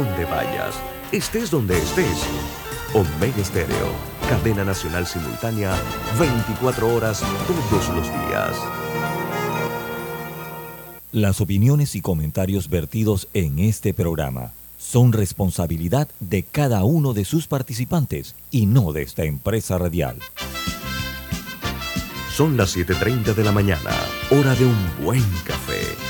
Donde vayas, estés donde estés. Omega Estéreo, cadena nacional simultánea, 24 horas todos los días. Las opiniones y comentarios vertidos en este programa son responsabilidad de cada uno de sus participantes y no de esta empresa radial. Son las 7.30 de la mañana, hora de un buen café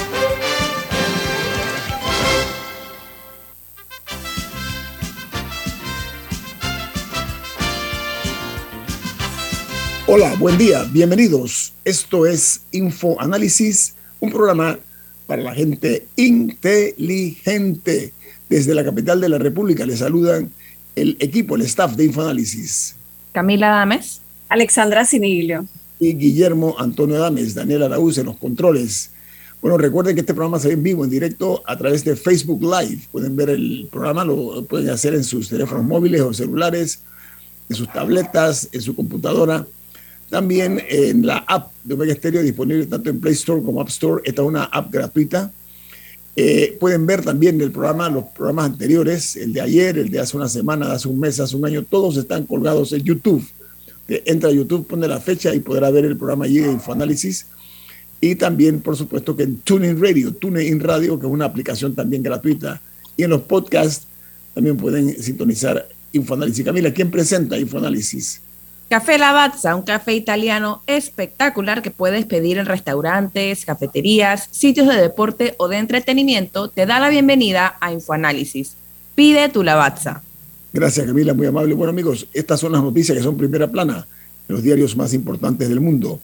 Hola, buen día, bienvenidos. Esto es Info Análisis, un programa para la gente inteligente. Desde la capital de la República les saludan el equipo, el staff de Infoanálisis. Camila Dames. Alexandra Siniglio. Y Guillermo Antonio Dames, Daniel Araúz en los controles. Bueno, recuerden que este programa se ve en vivo, en directo, a través de Facebook Live. Pueden ver el programa, lo pueden hacer en sus teléfonos móviles o celulares, en sus tabletas, en su computadora también en la app de Omega Stereo, disponible tanto en Play Store como App Store, esta es una app gratuita. Eh, pueden ver también el programa, los programas anteriores, el de ayer, el de hace una semana, hace un mes, hace un año, todos están colgados en YouTube. Entra a YouTube, pone la fecha y podrá ver el programa allí de Infoanálisis. Y también, por supuesto, que en TuneIn Radio, TuneIn Radio, que es una aplicación también gratuita. Y en los podcasts también pueden sintonizar Infoanálisis. Camila, ¿quién presenta Infoanálisis? Café Lavazza, un café italiano espectacular que puedes pedir en restaurantes, cafeterías, sitios de deporte o de entretenimiento, te da la bienvenida a Infoanálisis. Pide tu Lavazza. Gracias Camila, muy amable. Bueno amigos, estas son las noticias que son primera plana en los diarios más importantes del mundo.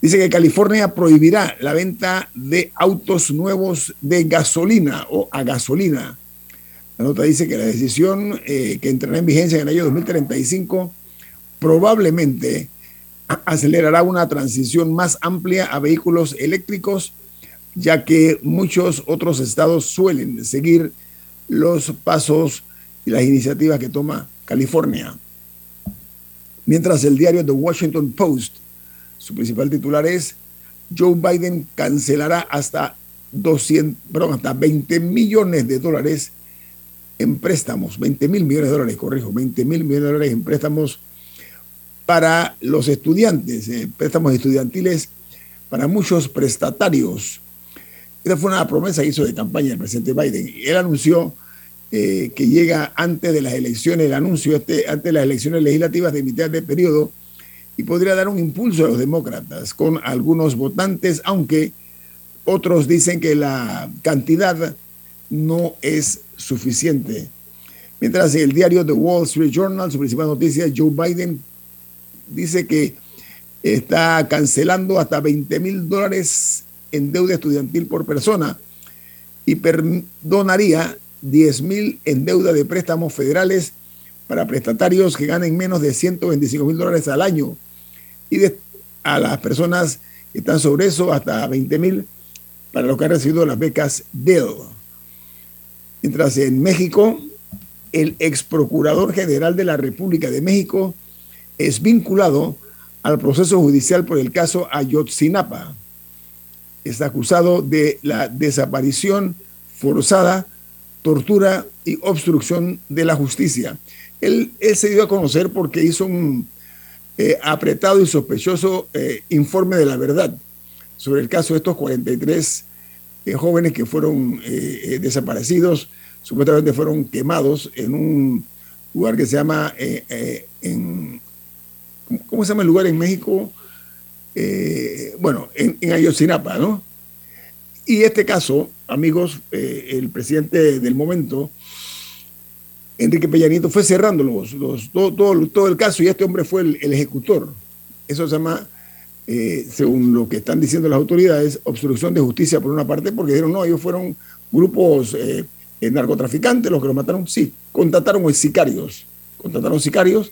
Dice que California prohibirá la venta de autos nuevos de gasolina o a gasolina. La nota dice que la decisión eh, que entrará en vigencia en el año 2035 probablemente acelerará una transición más amplia a vehículos eléctricos, ya que muchos otros estados suelen seguir los pasos y las iniciativas que toma California. Mientras el diario The Washington Post, su principal titular es Joe Biden cancelará hasta 200, perdón, hasta 20 millones de dólares en préstamos, 20 mil millones de dólares, corrijo, 20 mil millones de dólares en préstamos para los estudiantes, eh, préstamos estudiantiles para muchos prestatarios. Esa fue una promesa que hizo de campaña el presidente Biden. Él anunció eh, que llega antes de las elecciones, el anuncio este, antes de las elecciones legislativas de mitad de periodo y podría dar un impulso a los demócratas con algunos votantes, aunque otros dicen que la cantidad no es suficiente. Mientras el diario The Wall Street Journal, su principal noticia, Joe Biden dice que está cancelando hasta 20 mil dólares en deuda estudiantil por persona y perdonaría 10 mil en deuda de préstamos federales para prestatarios que ganen menos de 125 mil dólares al año y a las personas que están sobre eso hasta 20 mil para los que han recibido las becas DEL. Mientras en México, el ex procurador general de la República de México, es vinculado al proceso judicial por el caso Ayotzinapa. Está acusado de la desaparición forzada, tortura y obstrucción de la justicia. Él, se dio a conocer porque hizo un eh, apretado y sospechoso eh, informe de la verdad sobre el caso de estos 43 eh, jóvenes que fueron desaparecidos, supuestamente fueron quemados en un lugar que se llama en ¿cómo se llama el lugar en México? Eh, bueno, en, Ayotzinapa, ¿no? Y este caso, amigos, eh, el presidente del momento, Enrique Peña Nieto, fue cerrando los, todo, todo, el caso y este hombre fue el, ejecutor. Eso se llama, eh, según lo que están diciendo las autoridades, obstrucción de justicia por una parte, porque dijeron, no, ellos fueron grupos narcotraficantes los que los mataron. Sí, contrataron sicarios, contrataron sicarios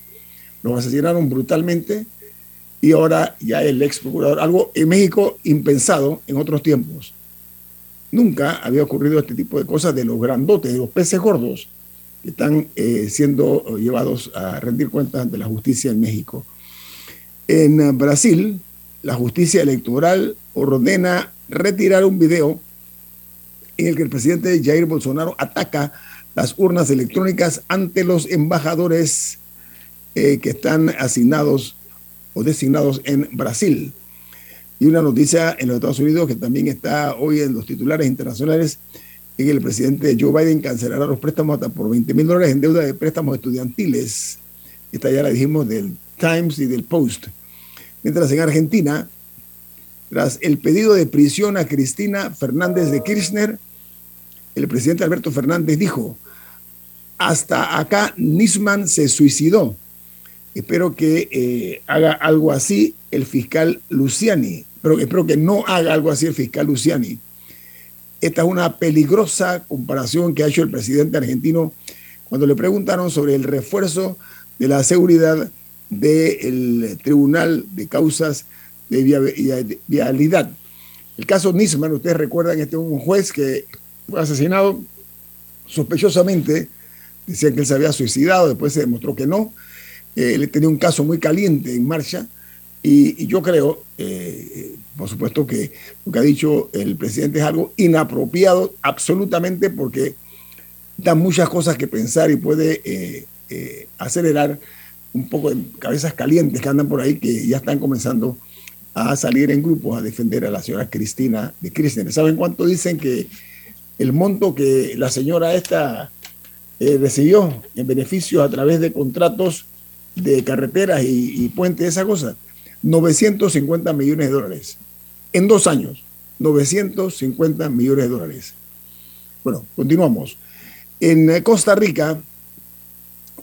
los asesinaron brutalmente y ahora ya el ex procurador, algo en México impensado en otros tiempos. nunca había ocurrido este tipo de cosas de los grandotes, de los peces gordos, que están eh, siendo llevados a rendir cuentas ante la justicia en México. En Brasil, la justicia electoral ordena retirar un video en el que el presidente Jair Bolsonaro ataca las urnas electrónicas ante los embajadores eh, que están asignados o designados en Brasil. Y una noticia en los Estados Unidos que también está hoy en los titulares internacionales, en que el presidente Joe Biden cancelará los préstamos hasta por 20 mil dólares en deuda de préstamos estudiantiles. Esta ya la dijimos del Times y del Post. Mientras en Argentina, tras el pedido de prisión a Cristina Fernández de Kirchner, el presidente Alberto Fernández dijo, hasta acá Nisman se suicidó. Espero que eh, haga algo así el fiscal Luciani, pero espero que no haga algo así el fiscal Luciani. Esta es una peligrosa comparación que ha hecho el presidente argentino cuando le preguntaron sobre el refuerzo de la seguridad del Tribunal de Causas de Vialidad. El caso Nisman, ustedes recuerdan, este es un juez que fue asesinado sospechosamente, decían que él se había suicidado, después se demostró que no. Eh, él tenía un caso muy caliente en marcha y, yo creo, eh, por supuesto, que lo que ha dicho el presidente es algo inapropiado absolutamente porque da muchas cosas que pensar y puede eh, acelerar un poco de cabezas calientes que andan por ahí que ya están comenzando a salir en grupos a defender a la señora Cristina de Kirchner. ¿Saben cuánto dicen que el monto que la señora esta eh, recibió en beneficio a través de contratos de carreteras y, puentes, esa cosa? 950 millones de dólares. En dos años, 950 millones de dólares. Bueno, continuamos. En Costa Rica,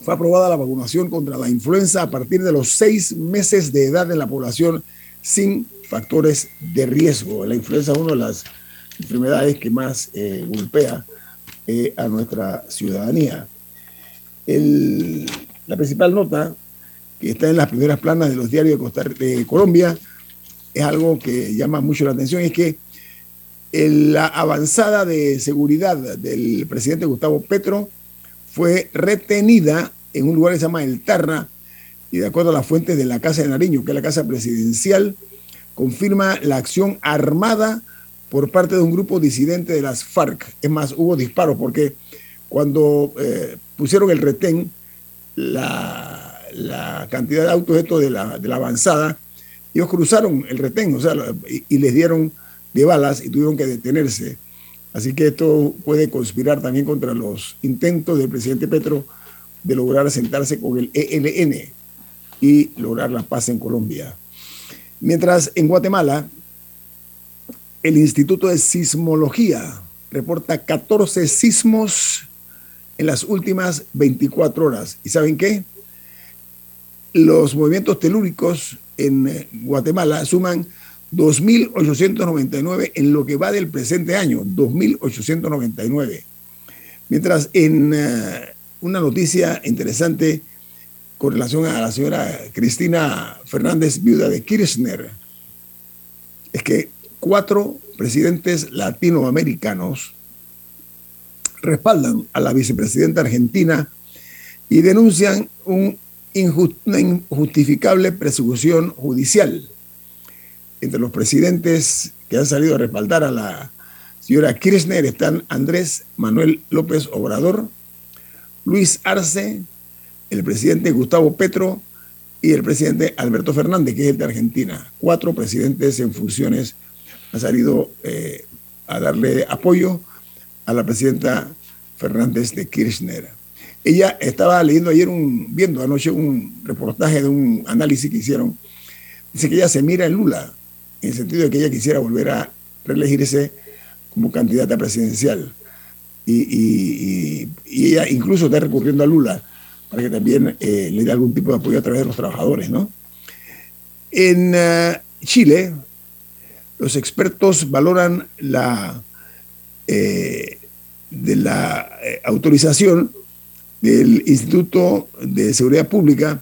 fue aprobada la vacunación contra la influenza a partir de los seis meses de edad de la población sin factores de riesgo. La influenza es una de las enfermedades que más eh, golpea eh, a nuestra ciudadanía. la principal nota que está en las primeras planas de los diarios de, Colombia es algo que llama mucho la atención, es que la avanzada de seguridad del presidente Gustavo Petro fue retenida en un lugar que se llama El Tarra, y de acuerdo a las fuentes de la Casa de Nariño, que es la Casa Presidencial, confirma la acción armada por parte de un grupo disidente de las FARC. Es más, hubo disparos porque cuando eh, pusieron el retén, la, la, cantidad de autos estos de la, de la avanzada, ellos cruzaron el retén, o sea, y, y les dieron de balas y tuvieron que detenerse. Así que esto puede conspirar también contra los intentos del presidente Petro de lograr sentarse con el ELN y lograr la paz en Colombia. Mientras en Guatemala, el Instituto de Sismología reporta 14 sismos en las últimas 24 horas. ¿Y saben qué? Los movimientos telúricos en Guatemala suman 2.899 en lo que va del presente año, 2.899. Mientras en eh, una noticia interesante con relación a la señora Cristina Fernández, viuda de Kirchner, es que cuatro presidentes latinoamericanos respaldan a la vicepresidenta argentina y denuncian un injustificable persecución judicial entre los presidentes que han salido a respaldar a la señora Kirchner están Andrés Manuel López Obrador, Luis Arce, el presidente Gustavo Petro y el presidente Alberto Fernández, que es el de Argentina. Cuatro presidentes en funciones han salido eh, a darle apoyo a la presidenta Fernández de Kirchner. Ella estaba leyendo ayer, un, viendo anoche un reportaje de un análisis que hicieron. Dice que ella se mira en Lula en el sentido de que ella quisiera volver a reelegirse como candidata presidencial. Y, ella incluso está recurriendo a Lula para que también eh, le dé algún tipo de apoyo a través de los trabajadores. ¿no? En eh, Chile, los expertos valoran la, eh, de la autorización del Instituto de Seguridad Pública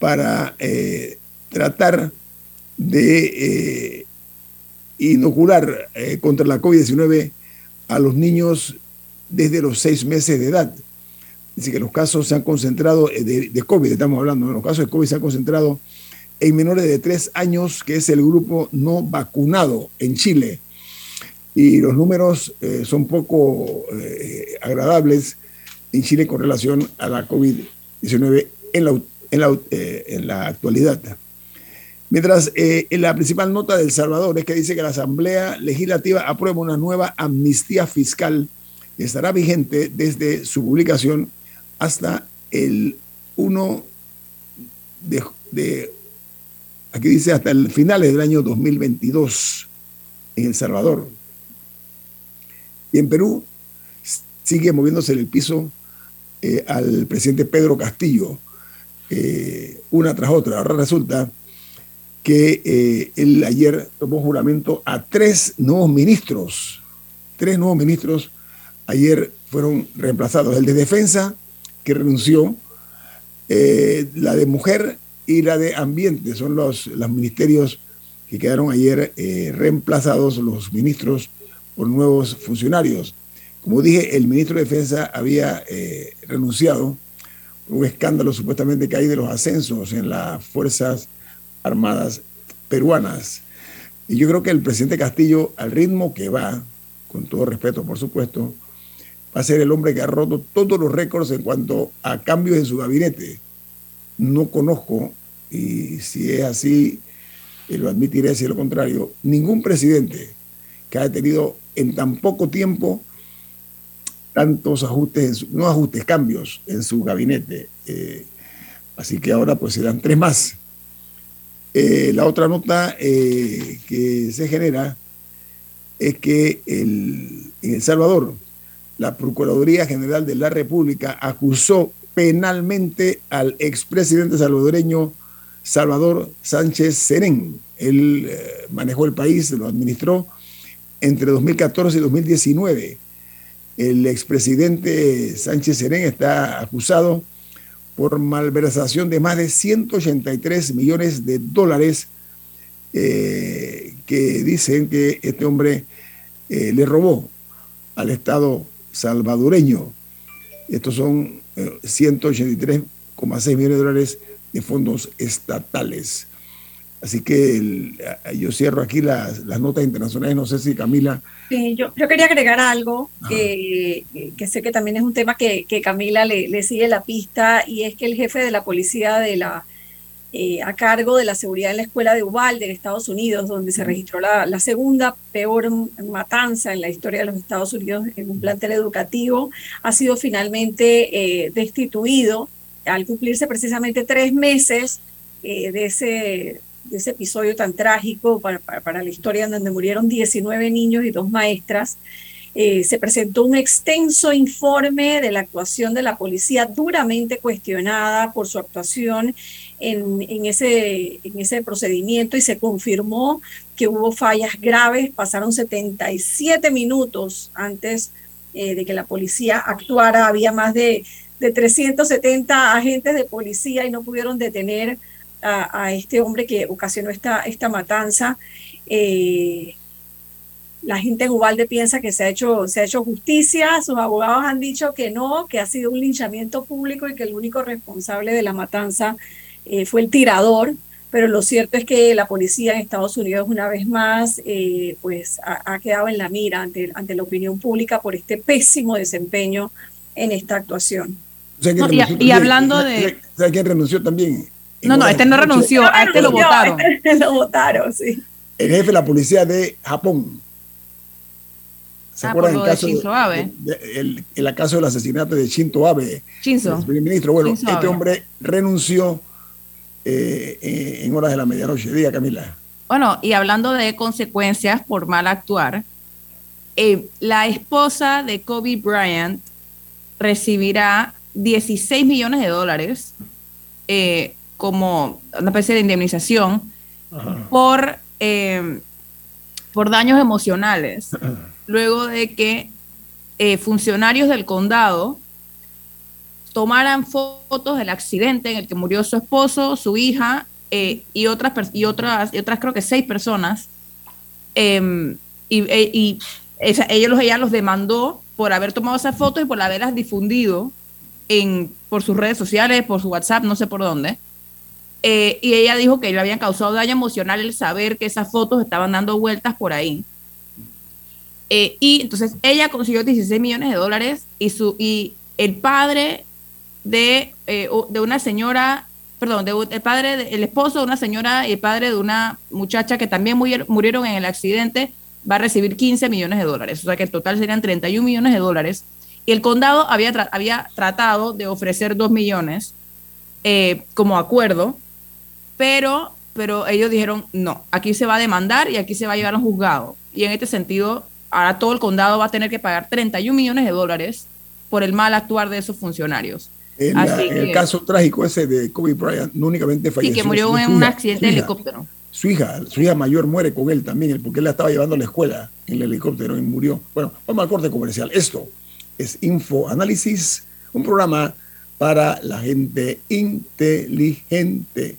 para tratar de eh, inocular eh, contra la COVID-19 a los niños desde los seis meses de edad. Dice que los casos se han concentrado, eh, de, COVID estamos hablando, los casos de COVID se han concentrado en menores de tres años, que es el grupo no vacunado en Chile. Y los números eh, son poco eh, agradables en Chile con relación a la COVID-19 en la, en, la, actualidad. Mientras en la principal nota de El Salvador es que dice que la Asamblea Legislativa aprueba una nueva amnistía fiscal que estará vigente desde su publicación hasta el 1 de, aquí dice hasta el finales del año 2022 en El Salvador. Y en Perú sigue moviéndose el piso eh, al presidente Pedro Castillo, eh, una tras otra. Ahora resulta que eh, él ayer tomó juramento a tres nuevos ministros, tres nuevos ministros ayer fueron reemplazados, el de defensa, que renunció, la de mujer y la de ambiente. Son los, los ministerios que quedaron ayer reemplazados, los ministros, por nuevos funcionarios. Como dije, el ministro de Defensa había eh, renunciado un escándalo supuestamente que hay de los ascensos en las Fuerzas Armadas peruanas. Y yo creo que el presidente Castillo, al ritmo que va, con todo respeto, por supuesto, va a ser el hombre que ha roto todos los récords en cuanto a cambios en su gabinete. No conozco, y si es así, lo admitiré si es lo contrario, ningún presidente que haya tenido en tan poco tiempo tantos ajustes, no ajustes, cambios en su gabinete. Eh, así que ahora pues serán tres más. Eh, la otra nota que se genera es que en El Salvador, la Procuraduría General de la República acusó penalmente al expresidente salvadoreño Salvador Sánchez Serén. Él eh, manejó el país, lo administró entre 2014 y 2019. El expresidente Sánchez Serén está acusado por malversación de más de 183 millones de dólares eh, que dicen que este hombre eh, le robó al Estado salvadoreño. Estos son 183,6 eh, millones de dólares de fondos estatales. Así que yo cierro aquí las, notas internacionales. No sé si Camila. Sí, yo, yo quería agregar algo que, que, sé que también es un tema que, que Camila le, le, sigue la pista y es que el jefe de la policía de la eh, a cargo de la seguridad en la escuela de Uvalde, en Estados Unidos, donde se registró la, la, segunda peor matanza en la historia de los Estados Unidos en un plantel educativo, ha sido finalmente eh, destituido al cumplirse precisamente tres meses eh, de, ese, de ese episodio tan trágico para, para, la historia en donde murieron 19 niños y dos maestras. Eh, se presentó un extenso informe de la actuación de la policía duramente cuestionada por su actuación en, en, ese, en ese procedimiento y se confirmó que hubo fallas graves. Pasaron 77 minutos antes eh, de que la policía actuara. Había más de, de 370 agentes de policía y no pudieron detener a, a este hombre que ocasionó esta, esta matanza. Eh, la gente en Ubalde piensa que se ha hecho, se ha hecho justicia, sus abogados han dicho que no, que ha sido un linchamiento público y que el único responsable de la matanza eh, fue el tirador, pero lo cierto es que la policía en Estados Unidos una vez más eh, pues ha, quedado en la mira ante, ante la opinión pública por este pésimo desempeño en esta actuación. y, hablando de... ¿Sabe quién renunció también? No, no, este no renunció, a este lo votaron. Este lo votaron, sí. El jefe de la policía de Japón ¿Se ah, acuerdan el caso de, Abe? el, el, caso del asesinato de Shinzo Abe? Shinzo. El primer ministro. Bueno, este hombre renunció eh, en horas de la medianoche. Diga, Camila. Bueno, y hablando de consecuencias por mal actuar, eh, la esposa de Kobe Bryant recibirá 16 millones de dólares eh, como una especie de indemnización por, por daños emocionales. luego de que eh, funcionarios del condado tomaran fotos del accidente en el que murió su esposo, su hija eh, y, otras, y, otras, y otras creo que seis personas. Em, y, e, y, esa, ellos, ella los demandó por haber tomado esas fotos y por haberlas difundido en, por sus redes sociales, por su WhatsApp, no sé por dónde. Eh, y ella dijo que le habían causado daño emocional el saber que esas fotos estaban dando vueltas por ahí. Eh, y entonces ella consiguió 16 millones de dólares y, su, y el padre de, eh, de una señora, perdón, de, el padre, el esposo de una señora y el padre de una muchacha que también murieron en el accidente va a recibir 15 millones de dólares. O sea que en total serían 31 millones de dólares. Y el condado había, había tratado de ofrecer 2 millones como acuerdo, pero, pero ellos dijeron, no, aquí se va a demandar y aquí se va a llevar a un juzgado. Y en este sentido, ahora todo el condado va a tener que pagar 31 millones de dólares por el mal actuar de esos funcionarios. En, el caso trágico ese de Kobe Bryant, no únicamente falleció. Sí, que murió en un accidente de helicóptero. Su hija, su hija mayor muere con él también, porque él la estaba llevando a la escuela en el helicóptero y murió. Bueno, vamos al corte comercial. Esto es Info Análisis, un programa para la gente inteligente.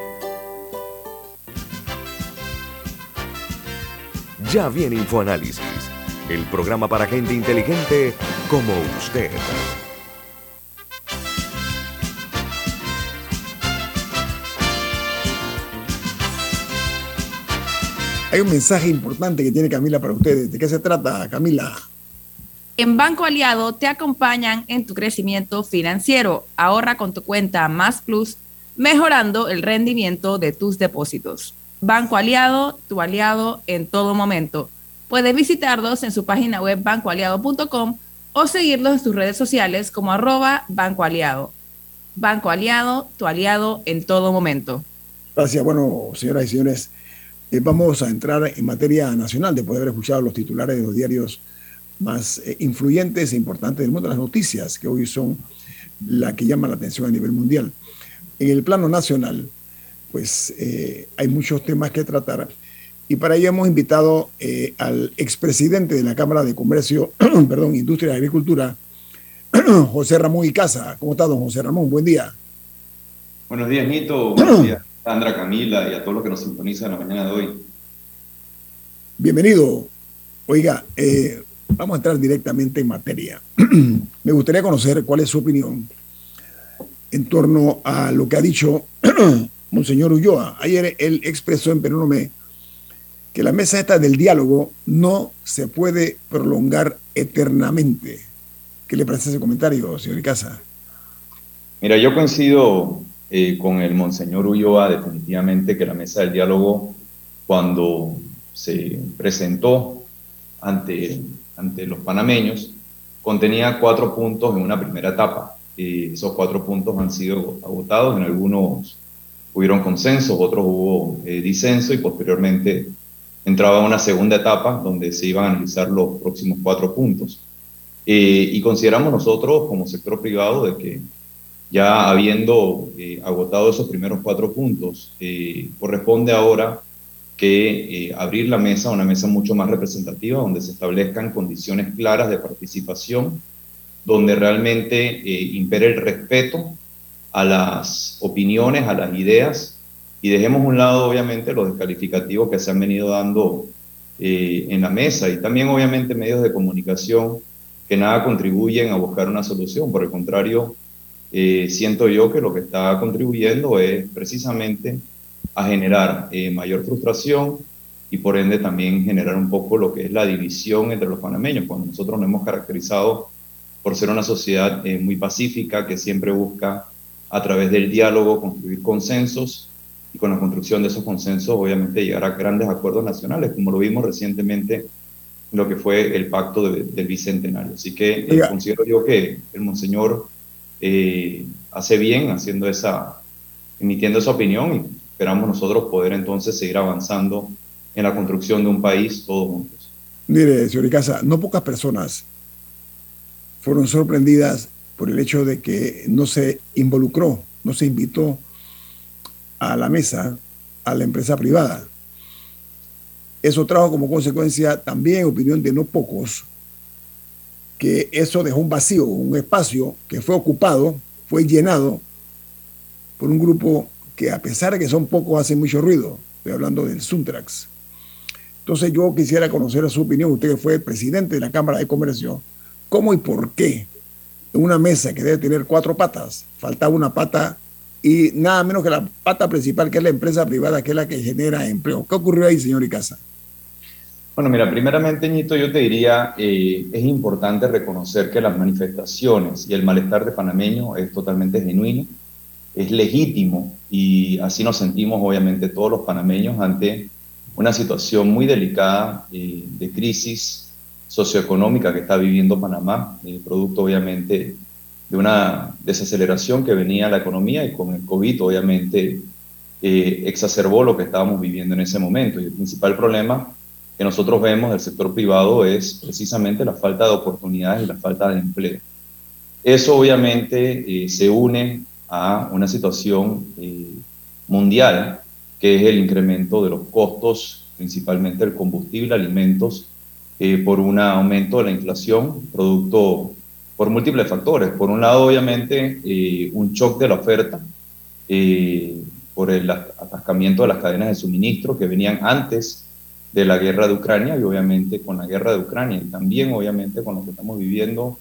Ya viene InfoAnálisis, el programa para gente inteligente como usted. Hay un mensaje importante que tiene Camila para ustedes. ¿De qué se trata, Camila? En Banco Aliado te acompañan en tu crecimiento financiero. Ahorra con tu cuenta Más Plus, mejorando el rendimiento de tus depósitos. Banco Aliado, tu aliado en todo momento. Puedes visitarlos en su página web bancoaliado.com o seguirlos en sus redes sociales como arroba Banco Aliado. Banco Aliado, tu aliado en todo momento. Gracias. Bueno, señoras y señores, eh, vamos a entrar en materia nacional después de haber escuchado los titulares de los diarios más eh, influyentes e importantes del mundo, las noticias que hoy son la que llama la atención a nivel mundial. En el plano nacional, pues eh, hay muchos temas que tratar. Y para ello hemos invitado eh, al expresidente de la Cámara de Comercio, perdón, Industria y Agricultura, José Ramón Icaza. ¿Cómo está, don José Ramón? Buen día. Buenos días, Nito. Buenos días, Sandra, Camila y a todos los que nos sintonizan la mañana de hoy. Bienvenido. Oiga, eh, vamos a entrar directamente en materia. Me gustaría conocer cuál es su opinión en torno a lo que ha dicho Monseñor Ulloa. Ayer él expresó en Perú que la mesa esta del diálogo no se puede prolongar eternamente. ¿Qué le parece ese comentario, señor Casa? Mira, yo coincido eh, con el Monseñor Ulloa definitivamente que la mesa del diálogo, cuando se presentó ante, ante los panameños, contenía cuatro puntos en una primera etapa. Eh, esos cuatro puntos han sido agotados en algunos hubieron consensos, otros hubo eh, disenso y posteriormente entraba una segunda etapa donde se iban a analizar los próximos cuatro puntos. Eh, y consideramos nosotros como sector privado de que ya habiendo eh, agotado esos primeros cuatro puntos, corresponde ahora que abrir la mesa, una mesa mucho más representativa, donde se establezcan condiciones claras de participación, donde realmente impere el respeto a las opiniones, a las ideas, y dejemos un lado, obviamente, los descalificativos que se han venido dando eh, en la mesa, y también, obviamente, medios de comunicación que nada contribuyen a buscar una solución. Por el contrario, eh, siento yo que lo que está contribuyendo es precisamente a generar eh, mayor frustración, y por ende también generar un poco lo que es la división entre los panameños, cuando nosotros nos hemos caracterizado por ser una sociedad eh, muy pacífica que siempre busca a través del diálogo construir consensos y con la construcción de esos consensos obviamente llegar a grandes acuerdos nacionales, como lo vimos recientemente en lo que fue el pacto del Bicentenario. Así que eh, considero yo que el Monseñor eh, hace bien haciendo esa, emitiendo esa opinión y esperamos nosotros poder entonces seguir avanzando en la construcción de un país todos juntos. Mire, señor Icaza, no pocas personas fueron sorprendidas por el hecho de que no se involucró, no se invitó a la mesa a la empresa privada. Eso trajo como consecuencia también, opinión de no pocos, que eso dejó un vacío, un espacio que fue ocupado, fue llenado por un grupo que a pesar de que son pocos, hace mucho ruido. Estoy hablando del Suntrax. Entonces yo quisiera conocer su opinión, usted que fue presidente de la Cámara de Comercio, ¿cómo y por qué una mesa que debe tener cuatro patas, faltaba una pata y nada menos que la pata principal, que es la empresa privada, que es la que genera empleo? ¿Qué ocurrió ahí, señor Icaza? Bueno, mira, primeramente, Ñito, yo te diría, eh, es importante reconocer que las manifestaciones y el malestar de panameño es totalmente genuino, es legítimo y así nos sentimos, obviamente, todos los panameños ante una situación muy delicada eh, de crisis socioeconómica que está viviendo Panamá, eh, producto obviamente de una desaceleración que venía la economía y con el COVID obviamente eh, exacerbó lo que estábamos viviendo en ese momento. Y el principal problema que nosotros vemos del sector privado es precisamente la falta de oportunidades y la falta de empleo. Eso obviamente se une a una situación mundial que es el incremento de los costos, principalmente el combustible, alimentos, eh, por un aumento de la inflación, producto por múltiples factores. Por un lado, obviamente, eh, un shock de la oferta eh, por el atascamiento de las cadenas de suministro que venían antes de la guerra de Ucrania y obviamente con la guerra de Ucrania y también obviamente con lo que estamos viviendo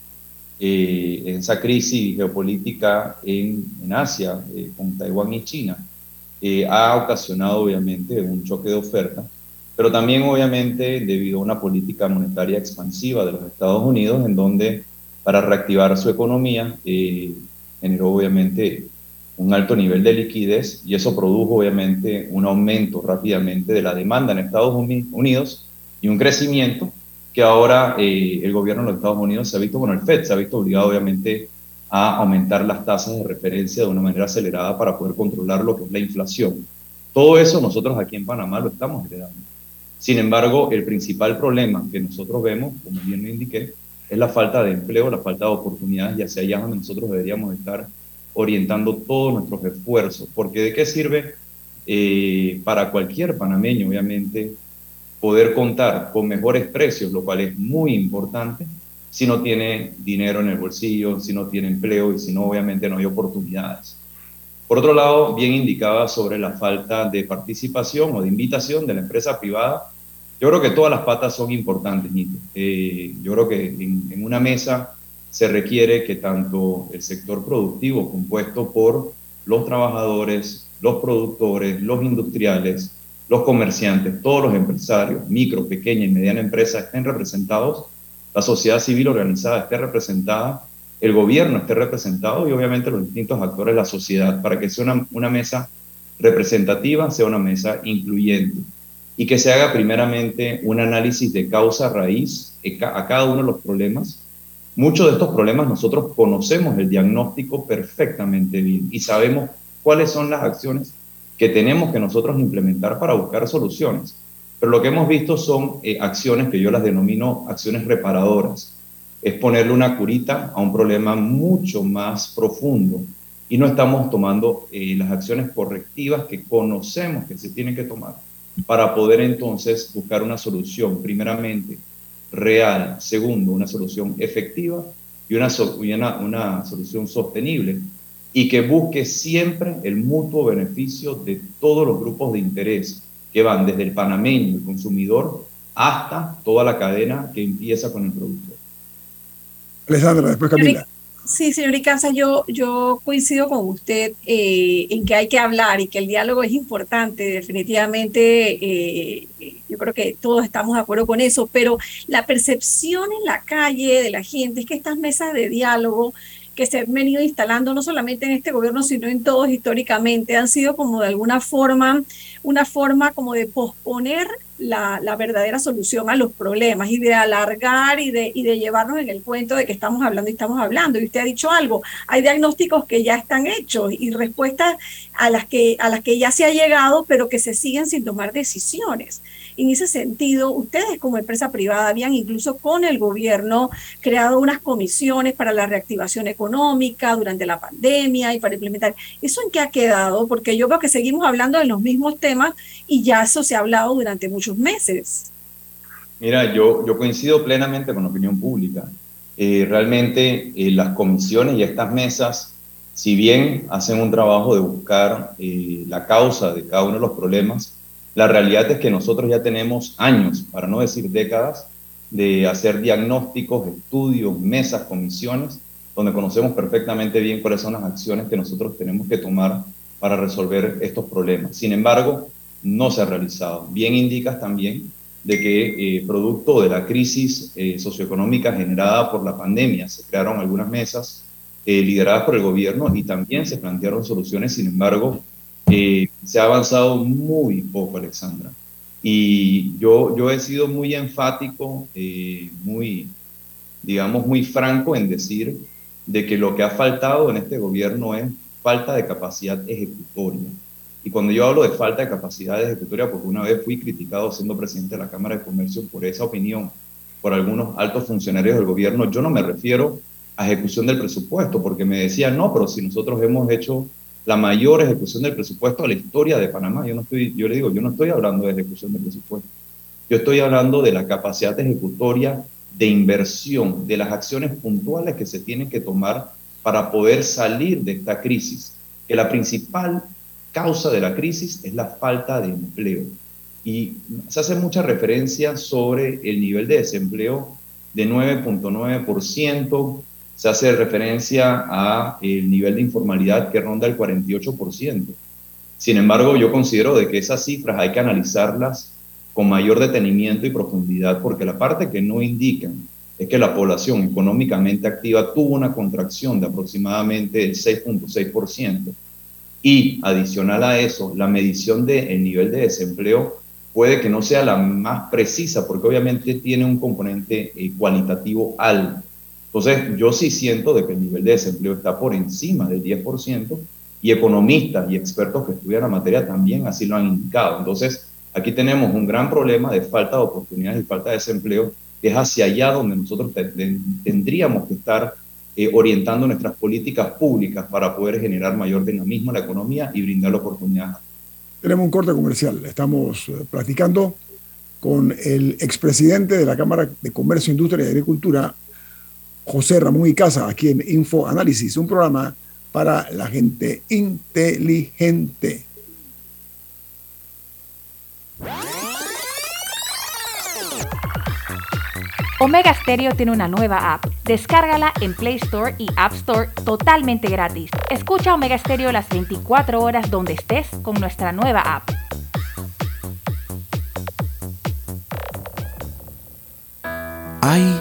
en esa crisis geopolítica en, en Asia, con Taiwán y China eh, ha ocasionado obviamente un choque de oferta, pero también obviamente debido a una política monetaria expansiva de los Estados Unidos, en donde para reactivar su economía eh, generó obviamente un alto nivel de liquidez y eso produjo obviamente un aumento rápidamente de la demanda en Estados Unidos y un crecimiento que ahora eh, el gobierno de los Estados Unidos se ha visto, bueno, el FED se ha visto obligado obviamente a aumentar las tasas de referencia de una manera acelerada para poder controlar lo que es la inflación. Todo eso nosotros aquí en Panamá lo estamos heredando. Sin embargo, el principal problema que nosotros vemos, como bien lo indiqué, es la falta de empleo, la falta de oportunidades y hacia allá donde nosotros deberíamos estar orientando todos nuestros esfuerzos. Porque de qué sirve eh, para cualquier panameño, obviamente, poder contar con mejores precios, lo cual es muy importante, si no tiene dinero en el bolsillo, si no tiene empleo y si no, obviamente no hay oportunidades. Por otro lado, bien indicaba sobre la falta de participación o de invitación de la empresa privada. Yo creo que todas las patas son importantes, Nito. Eh, yo creo que en, en una mesa se requiere que tanto el sector productivo, compuesto por los trabajadores, los productores, los industriales, los comerciantes, todos los empresarios, micro, pequeña y mediana empresa, estén representados la sociedad civil organizada esté representada, el gobierno esté representado y obviamente los distintos actores de la sociedad para que sea una, mesa representativa, sea una mesa incluyente y que se haga primeramente un análisis de causa raíz a cada uno de los problemas. Muchos de estos problemas nosotros conocemos el diagnóstico perfectamente bien y sabemos cuáles son las acciones que tenemos que nosotros implementar para buscar soluciones. Pero lo que hemos visto son eh, acciones que yo las denomino acciones reparadoras. Es ponerle una curita a un problema mucho más profundo y no estamos tomando eh, las acciones correctivas que conocemos que se tienen que tomar para poder entonces buscar una solución, primeramente real, segundo, una solución efectiva y una, una, una solución sostenible y que busque siempre el mutuo beneficio de todos los grupos de interés que van desde el panameño, el consumidor, hasta toda la cadena que empieza con el productor. Alessandra, después Camila. Sí, señor Icaza, yo, yo coincido con usted eh, en que hay que hablar y que el diálogo es importante, definitivamente, eh, yo creo que todos estamos de acuerdo con eso, pero la percepción en la calle de la gente es que estas mesas de diálogo que se han venido instalando no solamente en este gobierno, sino en todos históricamente, han sido como de alguna forma, una forma como de posponer la, verdadera solución a los problemas y de alargar y de, y de llevarnos en el cuento de que estamos hablando y estamos hablando. Y usted ha dicho algo, hay diagnósticos que ya están hechos y respuestas a las que, a las que ya se ha llegado, pero que se siguen sin tomar decisiones. En ese sentido, ustedes como empresa privada habían incluso con el gobierno creado unas comisiones para la reactivación económica durante la pandemia y para implementar. ¿Eso en qué ha quedado? Porque yo veo que seguimos hablando de los mismos temas y ya eso se ha hablado durante muchos meses. Mira, yo, yo coincido plenamente con la opinión pública. Eh, realmente eh, las comisiones y estas mesas, si bien hacen un trabajo de buscar eh, la causa de cada uno de los problemas, la realidad es que nosotros ya tenemos años, para no decir décadas, de hacer diagnósticos, estudios, mesas, comisiones, donde conocemos perfectamente bien cuáles son las acciones que nosotros tenemos que tomar para resolver estos problemas. Sin embargo, no se ha realizado. Bien indicas también de que eh, producto de la crisis eh, socioeconómica generada por la pandemia, se crearon algunas mesas eh, lideradas por el gobierno y también se plantearon soluciones, sin embargo, se ha avanzado muy poco, Alexandra. Y yo, yo he sido muy enfático, eh, muy, digamos, muy franco en decir de que lo que ha faltado en este gobierno es falta de capacidad ejecutoria. Y cuando yo hablo de falta de capacidad ejecutoria, porque una vez fui criticado siendo presidente de la Cámara de Comercio por esa opinión, por algunos altos funcionarios del gobierno, yo no me refiero a ejecución del presupuesto, porque me decían, no, pero si nosotros hemos hecho la mayor ejecución del presupuesto a la historia de Panamá. Yo, no estoy, yo le digo, yo no estoy hablando de ejecución del presupuesto. Yo estoy hablando de la capacidad ejecutoria de inversión, de las acciones puntuales que se tienen que tomar para poder salir de esta crisis, que la principal causa de la crisis es la falta de empleo. Y se hace mucha referencia sobre el nivel de desempleo de 9.9%, se hace referencia a el nivel de informalidad que ronda el 48%. Sin embargo, yo considero de que esas cifras hay que analizarlas con mayor detenimiento y profundidad, porque la parte que no indican es que la población económicamente activa tuvo una contracción de aproximadamente el 6.6%. Y adicional a eso, la medición del nivel de desempleo puede que no sea la más precisa, porque obviamente tiene un componente eh, cualitativo alto. Entonces, yo sí siento que el nivel de desempleo está por encima del 10% y economistas y expertos que estudian la materia también así lo han indicado. Entonces, aquí tenemos un gran problema de falta de oportunidades y falta de desempleo, que es hacia allá donde nosotros tendríamos que estar eh, orientando nuestras políticas públicas para poder generar mayor dinamismo en la economía y brindar oportunidades. Tenemos un corte comercial. Estamos eh, platicando con el expresidente de la Cámara de Comercio, Industria y Agricultura, José Ramón y Casa, aquí en Info Análisis, un programa para la gente inteligente. Omega Stereo tiene una nueva app. Descárgala en Play Store y App Store totalmente gratis. Escucha Omega Stereo las 24 horas donde estés con nuestra nueva app. Hay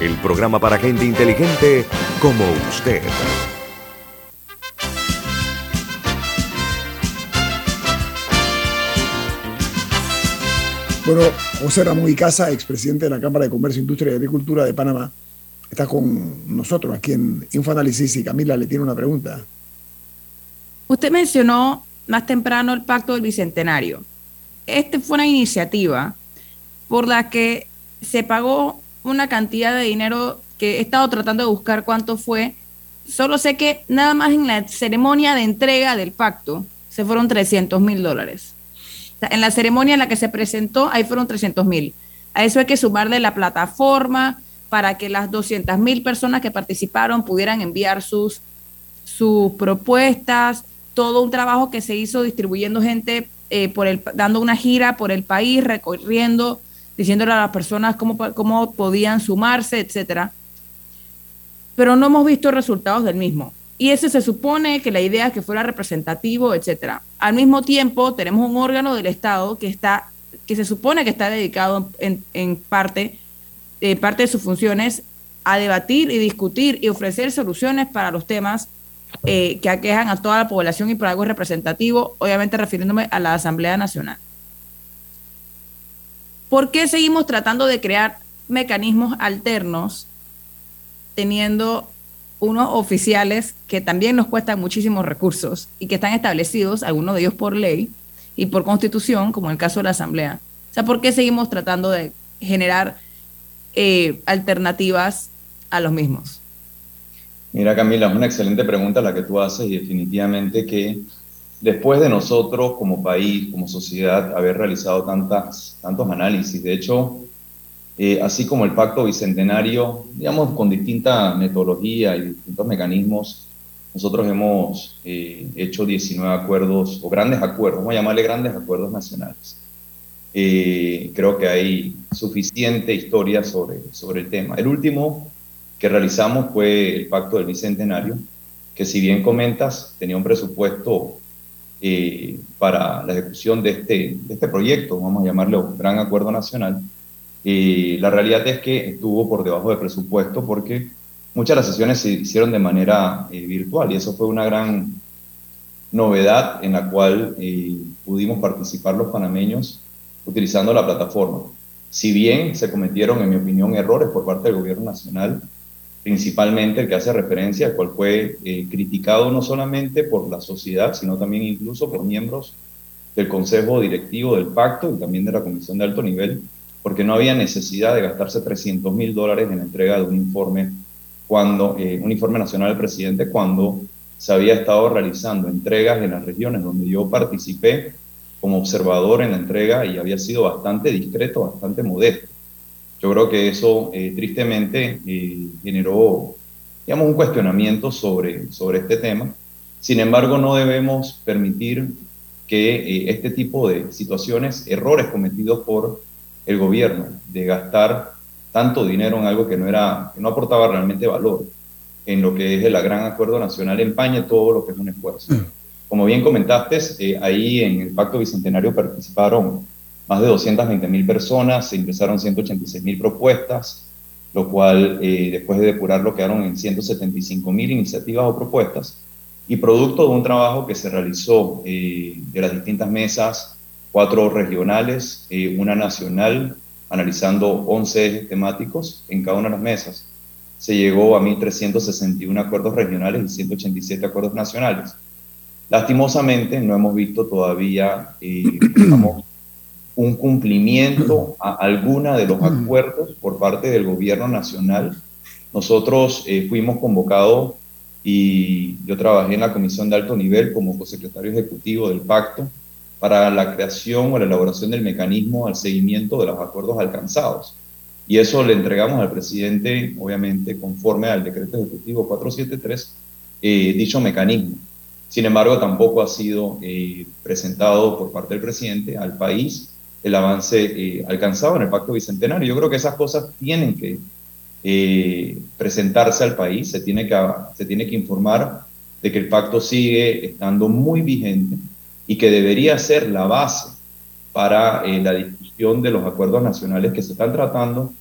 el programa para gente inteligente como usted. Bueno, José Ramón Icaza, expresidente de la Cámara de Comercio, Industria y Agricultura de Panamá, está con nosotros aquí en InfoAnálisis y Camila le tiene una pregunta. Usted mencionó más temprano el Pacto del Bicentenario. Esta fue una iniciativa por la que se pagó una cantidad de dinero que he estado tratando de buscar cuánto fue. Solo sé que nada más en la ceremonia de entrega del pacto se fueron 300 mil dólares. En la ceremonia en la que se presentó, ahí fueron 300 mil. A eso hay que sumarle la plataforma para que las 200 mil personas que participaron pudieran enviar sus, sus propuestas, todo un trabajo que se hizo distribuyendo gente, eh, por el, dando una gira por el país, recorriendo, diciéndole a las personas cómo, cómo podían sumarse, etcétera. Pero no hemos visto resultados del mismo. Y ese se supone que la idea es que fuera representativo, etcétera. Al mismo tiempo, tenemos un órgano del Estado que está, que se supone que está dedicado en, en parte, en parte de sus funciones a debatir y discutir y ofrecer soluciones para los temas eh, que aquejan a toda la población y por algo representativo, obviamente refiriéndome a la Asamblea Nacional. ¿Por qué seguimos tratando de crear mecanismos alternos teniendo unos oficiales que también nos cuestan muchísimos recursos y que están establecidos, algunos de ellos por ley y por constitución, como en el caso de la Asamblea? O sea, ¿por qué seguimos tratando de generar eh, alternativas a los mismos? Mira, Camila, es una excelente pregunta la que tú haces y definitivamente que después de nosotros como país, como sociedad, haber realizado tantas, tantos análisis, de hecho, eh, así como el pacto bicentenario, digamos, con distinta metodología y distintos mecanismos, nosotros hemos eh, hecho 19 acuerdos, o grandes acuerdos, vamos a llamarle grandes acuerdos nacionales. Eh, creo que hay suficiente historia sobre, sobre el tema. El último que realizamos fue el Pacto del Bicentenario, que si bien comentas, tenía un presupuesto eh, para la ejecución de este, de este proyecto, vamos a llamarlo Gran Acuerdo Nacional. Eh, la realidad es que estuvo por debajo de presupuesto porque muchas de las sesiones se hicieron de manera eh, virtual y eso fue una gran novedad en la cual pudimos participar los panameños utilizando la plataforma. Si bien se cometieron, en mi opinión, errores por parte del gobierno nacional, principalmente el que hace referencia, al cual fue eh, criticado no solamente por la sociedad, sino también incluso por miembros del Consejo Directivo del Pacto y también de la Comisión de Alto Nivel, porque no había necesidad de gastarse 300 mil dólares en la entrega de un informe, cuando, eh, un informe nacional del presidente, cuando se había estado realizando entregas en las regiones donde yo participé como observador en la entrega y había sido bastante discreto, bastante modesto. Yo creo que eso eh, tristemente eh, generó, digamos, un cuestionamiento sobre, sobre este tema. Sin embargo, no debemos permitir que eh, este tipo de situaciones, errores cometidos por el gobierno, de gastar tanto dinero en algo que no, era, que no aportaba realmente valor, en lo que es el gran acuerdo nacional, empañe todo lo que es un esfuerzo. Mm. Como bien comentaste, ahí en el Pacto Bicentenario participaron más de 220 mil personas, se ingresaron 186 mil propuestas, lo cual eh, después de depurarlo quedaron en 175 mil iniciativas o propuestas, y producto de un trabajo que se realizó eh, de las distintas mesas, cuatro regionales, eh, una nacional, analizando 11 ejes temáticos en cada una de las mesas, se llegó a 1.361 acuerdos regionales y 187 acuerdos nacionales. Lastimosamente no hemos visto todavía, digamos, un cumplimiento a alguna de los acuerdos por parte del gobierno nacional. Nosotros eh, fuimos convocados y yo trabajé en la comisión de alto nivel como cosecretario ejecutivo del pacto para la creación o la elaboración del mecanismo al seguimiento de los acuerdos alcanzados. y eso le entregamos al presidente, obviamente, conforme al decreto ejecutivo 473, eh, dicho mecanismo. Sin embargo, tampoco ha sido eh, presentado por parte del presidente al país el avance eh, alcanzado en el Pacto Bicentenario. Yo creo que esas cosas tienen que presentarse al país, se tiene, que, se tiene que informar de que el pacto sigue estando muy vigente y que debería ser la base para la discusión de los acuerdos nacionales que se están tratando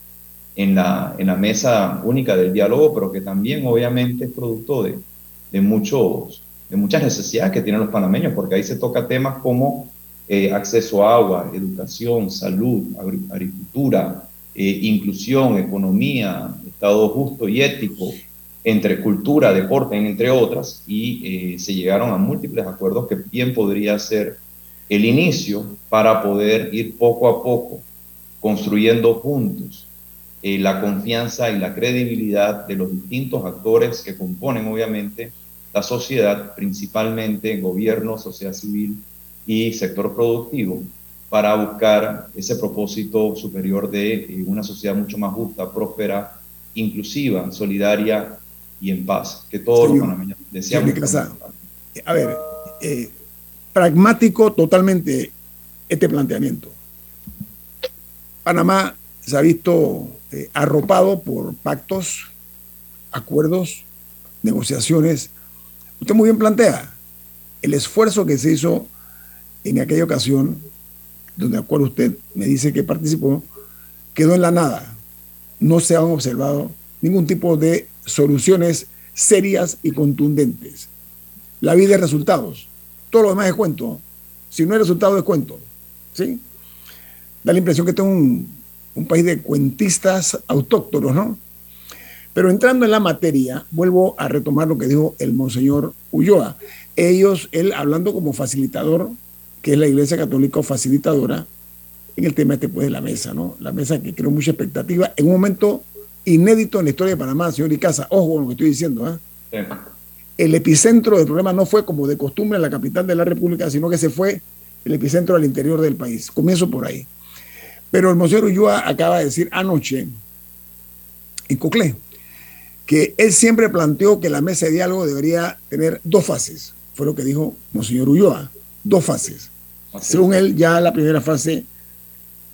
en la, en la mesa única del diálogo, pero que también obviamente es producto de, de, muchos, de muchas necesidades que tienen los panameños, porque ahí se toca temas como eh, acceso a agua, educación, salud, agricultura, eh, inclusión, economía, Estado justo y ético, entre cultura, deporte, entre otras, y eh, se llegaron a múltiples acuerdos que bien podría ser el inicio para poder ir poco a poco construyendo juntos la confianza y la credibilidad de los distintos actores que componen obviamente la sociedad, principalmente gobierno, sociedad civil y sector productivo, para buscar ese propósito superior de eh, una sociedad mucho más justa, próspera, inclusiva, solidaria y en paz, que todos los panameños deseamos. a ver, eh, pragmático totalmente este planteamiento. Panamá se ha visto eh, arropado por pactos, acuerdos, negociaciones. Usted muy bien plantea el esfuerzo que se hizo en aquella ocasión, donde acuerdo usted me dice que participó, quedó en la nada. No se han observado ningún tipo de soluciones serias y contundentes. La vida es resultados. Todo lo demás es cuento. Si no hay resultado, es cuento. ¿Sí? Da la impresión que tengo un, un país de cuentistas autóctonos, ¿no? Pero entrando en la materia, vuelvo a retomar lo que dijo el monseñor Ulloa. Ellos, él hablando como facilitador, que es la Iglesia Católica facilitadora, en el tema este pues de la mesa, ¿no? La mesa que creó mucha expectativa en un momento inédito en la historia de Panamá, señor Icaza. Ojo con lo que estoy diciendo, ¿eh? el epicentro del problema no fue como de costumbre en la capital de la República, sino que se fue el epicentro al interior del país. Comienzo por ahí. Pero el Monseñor Ulloa acaba de decir anoche en Coclé que él siempre planteó que la mesa de diálogo debería tener dos fases. Fue lo que dijo Monseñor Ulloa, dos fases. Según él, ya la primera fase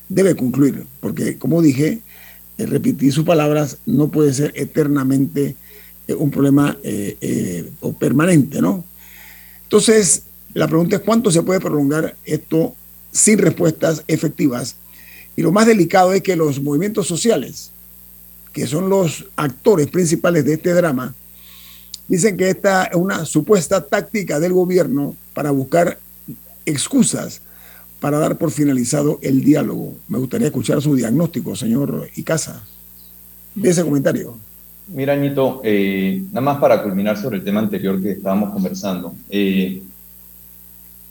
debe concluir, porque como dije, eh, repetir sus palabras no puede ser eternamente eh, un problema eh, o permanente, ¿no? Entonces, la pregunta es cuánto se puede prolongar esto sin respuestas efectivas. Y lo más delicado es que los movimientos sociales, que son los actores principales de este drama, dicen que esta es una supuesta táctica del gobierno para buscar excusas para dar por finalizado el diálogo. Me gustaría escuchar su diagnóstico, señor Icaza, de ese comentario. Mira, Añito, eh, nada más para culminar sobre el tema anterior que estábamos conversando. Eh,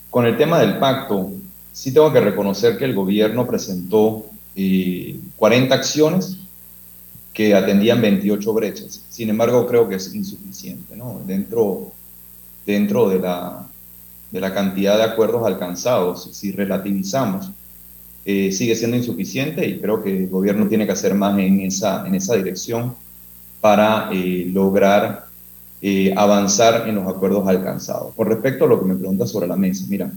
con el tema del pacto, sí tengo que reconocer que el gobierno presentó 40 eh, acciones que atendían 28 brechas. Sin embargo, creo que es insuficiente. ¿no? Dentro, dentro de, la, de la cantidad de acuerdos alcanzados, si relativizamos, sigue siendo insuficiente y creo que el gobierno tiene que hacer más en esa, en esa dirección para eh, lograr eh, avanzar en los acuerdos alcanzados. Con respecto a lo que me pregunta sobre la mesa, mira,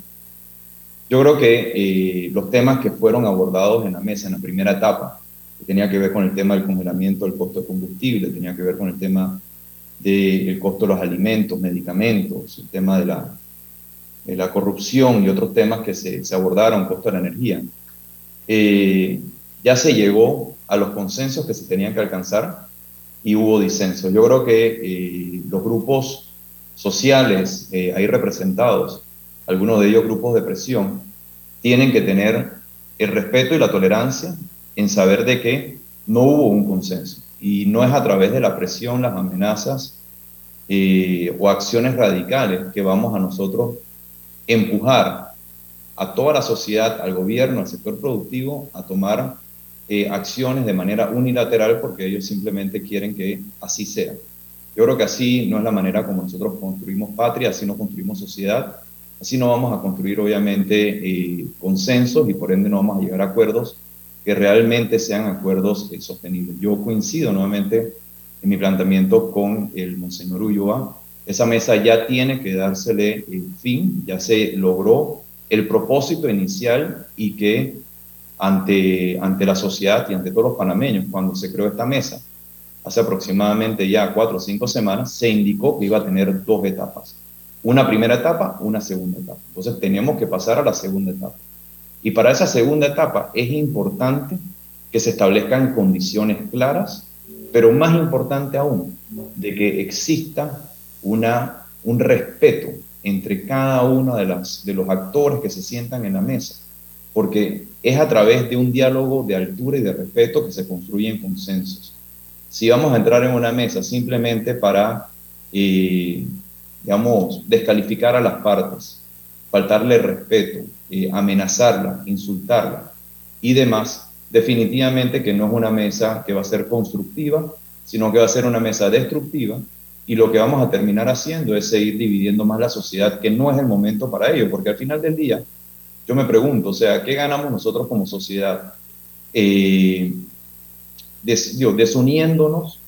yo creo que eh, los temas que fueron abordados en la mesa en la primera etapa, que tenía que ver con el tema del congelamiento del costo de combustible, tenía que ver con el tema del costo de los alimentos, medicamentos, el tema de la, de la corrupción y otros temas que se, se abordaron, costo de la energía. ya se llegó a los consensos que se tenían que alcanzar y hubo disenso. Yo creo que eh, los grupos sociales eh, ahí representados, algunos de ellos grupos de presión, tienen que tener el respeto y la tolerancia en saber de que no hubo un consenso. Y no es a través de la presión, las amenazas eh, o acciones radicales que vamos a nosotros empujar a toda la sociedad, al gobierno, al sector productivo, a tomar eh, acciones de manera unilateral porque ellos simplemente quieren que así sea. Yo creo que así no es la manera como nosotros construimos patria, así no construimos sociedad, así no vamos a construir obviamente eh, consensos y por ende no vamos a llegar a acuerdos que realmente sean acuerdos eh, sostenibles. Yo coincido nuevamente en mi planteamiento con el Monseñor Ulloa. Esa mesa ya tiene que dársele el fin, ya se logró el propósito inicial y que ante, ante la sociedad y ante todos los panameños, cuando se creó esta mesa, hace aproximadamente ya cuatro o cinco semanas, se indicó que iba a tener dos etapas. Una primera etapa, una segunda etapa. Entonces teníamos que pasar a la segunda etapa. Y para esa segunda etapa es importante que se establezcan condiciones claras, pero más importante aún, de que exista una, un respeto entre cada uno de, las, de los actores que se sientan en la mesa, porque es a través de un diálogo de altura y de respeto que se construyen consensos. Si vamos a entrar en una mesa simplemente para, eh, digamos, descalificar a las partes, faltarle respeto, eh, amenazarla, insultarla y demás, definitivamente que no es una mesa que va a ser constructiva, sino que va a ser una mesa destructiva y lo que vamos a terminar haciendo es seguir dividiendo más la sociedad, que no es el momento para ello, porque al final del día yo me pregunto, o sea, ¿qué ganamos nosotros como sociedad? Eh, desuniéndonos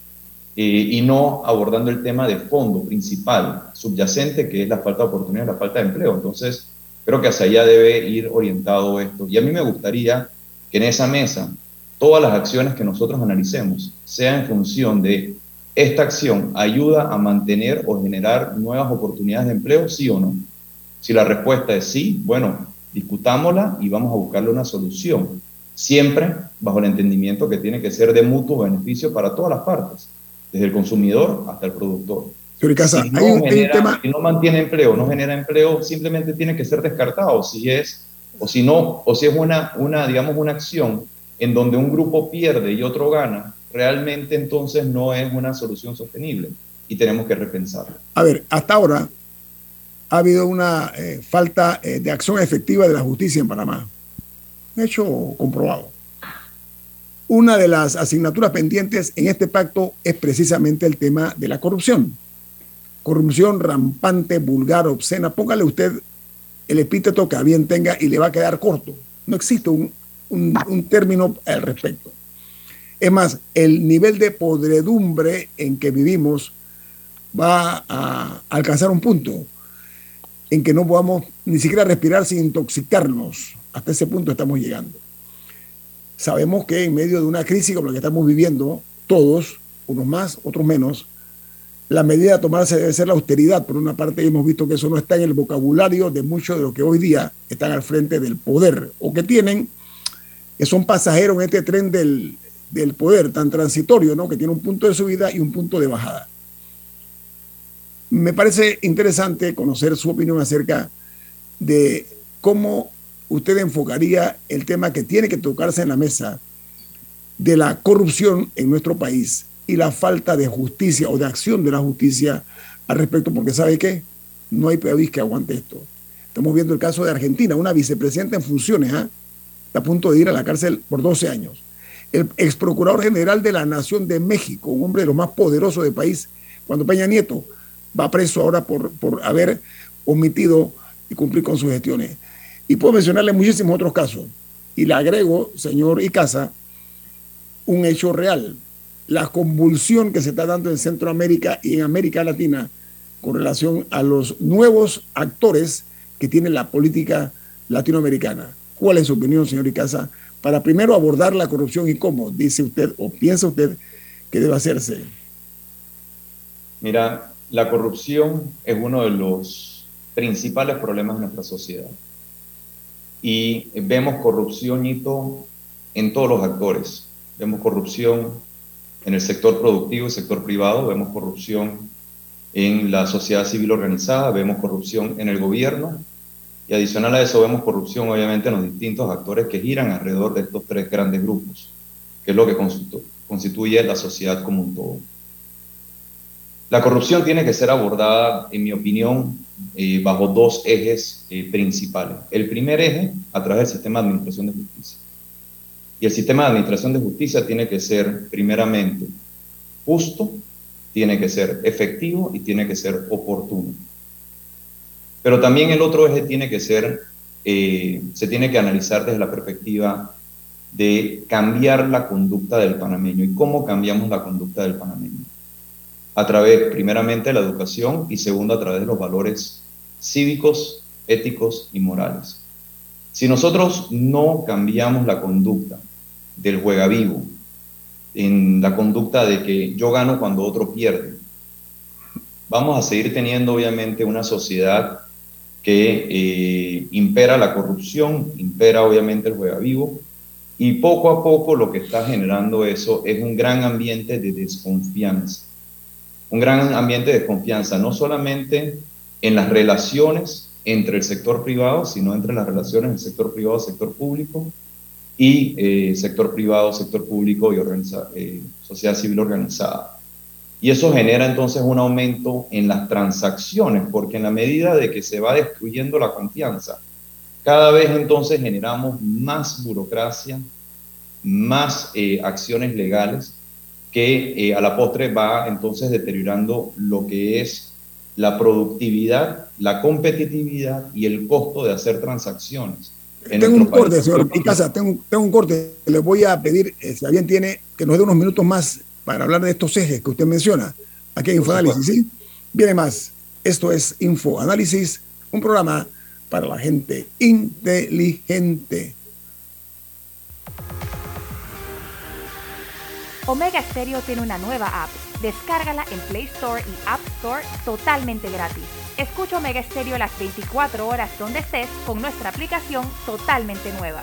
eh, y no abordando el tema de fondo principal, subyacente, que es la falta de oportunidad, la falta de empleo. Entonces, creo que hacia allá debe ir orientado esto. Y a mí me gustaría que en esa mesa todas las acciones que nosotros analicemos sean en función de esta acción ayuda a mantener o generar nuevas oportunidades de empleo, sí o no. Si la respuesta es sí, bueno, discutámosla y vamos a buscarle una solución, siempre bajo el entendimiento que tiene que ser de mutuo beneficio para todas las partes desde el consumidor hasta el productor. si, no si no mantiene empleo, no genera empleo, simplemente tiene que ser descartado. Si es, o si no, o si es una, una, digamos, una acción en donde un grupo pierde y otro gana, realmente entonces no es una solución sostenible y tenemos que repensarlo. A ver, hasta ahora ha habido una eh, falta eh, de acción efectiva de la justicia en Panamá. Hecho comprobado. Una de las asignaturas pendientes en este pacto es precisamente el tema de la corrupción. Corrupción rampante, vulgar, obscena. Póngale usted el epíteto que a bien tenga y le va a quedar corto. No existe un, un término al respecto. Es más, el nivel de podredumbre en que vivimos va a alcanzar un punto en que no podamos ni siquiera respirar sin intoxicarnos. Hasta ese punto estamos llegando. Sabemos que en medio de una crisis como la que estamos viviendo, todos, unos más, otros menos, la medida a tomarse debe ser la austeridad. Por una parte, hemos visto que eso no está en el vocabulario de muchos de los que hoy día están al frente del poder o que tienen, que son pasajeros en este tren del, del poder tan transitorio, ¿no? que tiene un punto de subida y un punto de bajada. Me parece interesante conocer su opinión acerca de cómo usted enfocaría el tema que tiene que tocarse en la mesa de la corrupción en nuestro país y la falta de justicia o de acción de la justicia al respecto, porque ¿sabe qué? No hay país que aguante esto. Estamos viendo el caso de Argentina, una vicepresidenta en funciones, ¿ah? está a punto de ir a la cárcel por 12 años. El ex procurador general de la Nación de México, un hombre de los más poderosos del país, cuando Peña Nieto va preso ahora por, por haber omitido y cumplir con sus gestiones. Y puedo mencionarle muchísimos otros casos. Y le agrego, señor Icaza, un hecho real. La convulsión que se está dando en Centroamérica y en América Latina con relación a los nuevos actores que tiene la política latinoamericana. ¿Cuál es su opinión, señor Icaza, para primero abordar la corrupción y cómo dice usted o piensa usted que debe hacerse? Mira, la corrupción es uno de los principales problemas de nuestra sociedad y vemos corrupción en todos los actores. Vemos corrupción en el sector productivo y sector privado, vemos corrupción en la sociedad civil organizada, vemos corrupción en el gobierno y adicional a eso vemos corrupción obviamente en los distintos actores que giran alrededor de estos tres grandes grupos, que es lo que constituye la sociedad como un todo. La corrupción tiene que ser abordada, en mi opinión, eh, bajo dos ejes eh, principales. El primer eje, a través del sistema de administración de justicia. Y el sistema de administración de justicia tiene que ser, primeramente, justo, tiene que ser efectivo y tiene que ser oportuno. Pero también el otro eje tiene que ser, eh, se tiene que analizar desde la perspectiva de cambiar la conducta del panameño. ¿Y cómo cambiamos la conducta del panameño? A través, primeramente, de la educación y segundo, a través de los valores cívicos, éticos y morales. Si nosotros no cambiamos la conducta del juega vivo, en la conducta de que yo gano cuando otro pierde, vamos a seguir teniendo obviamente una sociedad que eh, impera la corrupción, impera obviamente el juega vivo, y poco a poco lo que está generando eso es un gran ambiente de desconfianza. Un gran ambiente de desconfianza, no solamente en las relaciones entre el sector privado, sino entre las relaciones del sector privado, sector público, y eh, sector privado, sector público y eh, sociedad civil organizada. Y eso genera entonces un aumento en las transacciones, porque en la medida de que se va destruyendo la confianza, cada vez entonces generamos más burocracia, más eh, acciones legales, que a la postre va entonces deteriorando lo que es la productividad, la competitividad y el costo de hacer transacciones. Tengo un corte, señor Picasa, tengo, tengo un corte. Le voy a pedir, eh, si alguien tiene, que nos dé unos minutos más para hablar de estos ejes que usted menciona. Aquí en Infoanálisis, ¿sí? Viene más. Esto es Infoanálisis, un programa para la gente inteligente. Omega Stereo tiene una nueva app. Descárgala en Play Store y App Store totalmente gratis. Escucha Omega Stereo las 24 horas donde estés con nuestra aplicación totalmente nueva.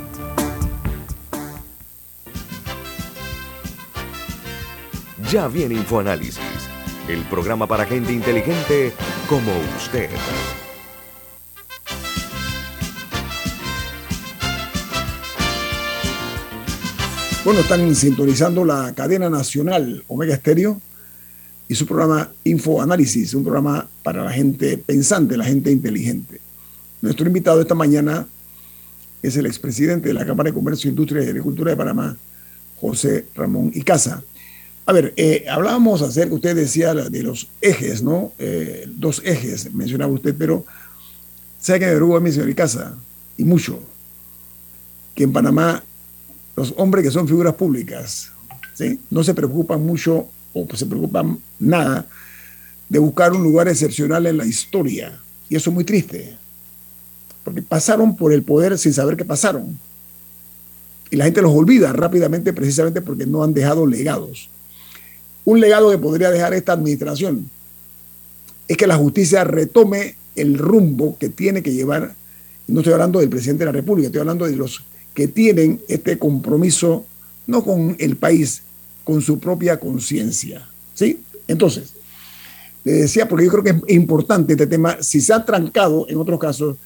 Ya viene InfoAnálisis, el programa para gente inteligente como usted. Bueno, están sintonizando la cadena nacional Omega Estéreo y su programa Infoanálisis, un programa para la gente pensante, la gente inteligente. Nuestro invitado esta mañana es el expresidente de la Cámara de Comercio, Industria y Agricultura de Panamá, José Ramón Icaza. A ver, eh, hablábamos acerca, usted decía de los ejes, ¿no? Eh, dos ejes, mencionaba usted, pero ¿sabe que me preocupa a mí, señor Icaza? Y mucho. Que en Panamá los hombres que son figuras públicas ¿sí? no se preocupan mucho o se preocupan nada de buscar un lugar excepcional en la historia. Y eso es muy triste, porque pasaron por el poder sin saber qué pasaron. Y la gente los olvida rápidamente precisamente porque no han dejado legados. Un legado que podría dejar esta administración es que la justicia retome el rumbo que tiene que llevar. No estoy hablando del presidente de la República, estoy hablando de los que tienen este compromiso no con el país, con su propia conciencia. ¿Sí? Entonces, le decía, porque yo creo que es importante este tema, si se ha trancado en otros casos,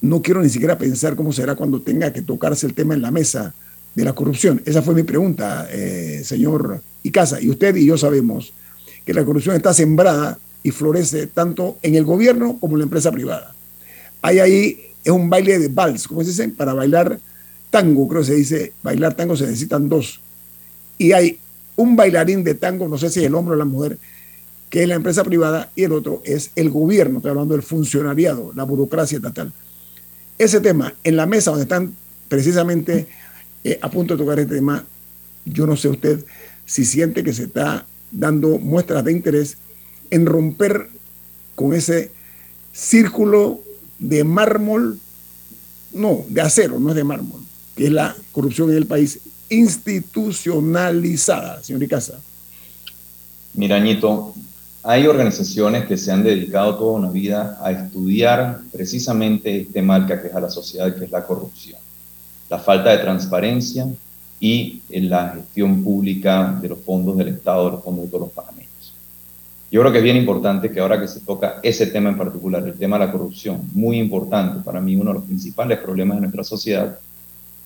no quiero ni siquiera pensar cómo será cuando tenga que tocarse el tema en la mesa de la corrupción. Esa fue mi pregunta, eh, señor Icaza. Y usted y yo sabemos que la corrupción está sembrada y florece tanto en el gobierno como en la empresa privada. Hay ahí es un baile de vals, como se dice, para bailar tango, creo que se dice, bailar tango se necesitan dos. Y hay un bailarín de tango, no sé si es el hombre o la mujer, que es la empresa privada, y el otro es el gobierno, estoy hablando del funcionariado, la burocracia estatal. Ese tema, en la mesa donde están precisamente eh, a punto de tocar este tema, yo no sé usted si siente que se está dando muestras de interés en romper con ese círculo de mármol, no, de acero, no es de mármol, que es la corrupción en el país institucionalizada, señor Icaza. Mirañito, hay organizaciones que se han dedicado toda una vida a estudiar precisamente este mal que aqueja a la sociedad, que es la corrupción, la falta de transparencia y en la gestión pública de los fondos del Estado, de los fondos de todos los panameños. Yo creo que es bien importante que ahora que se toca ese tema en particular, el tema de la corrupción, muy importante para mí, uno de los principales problemas de nuestra sociedad,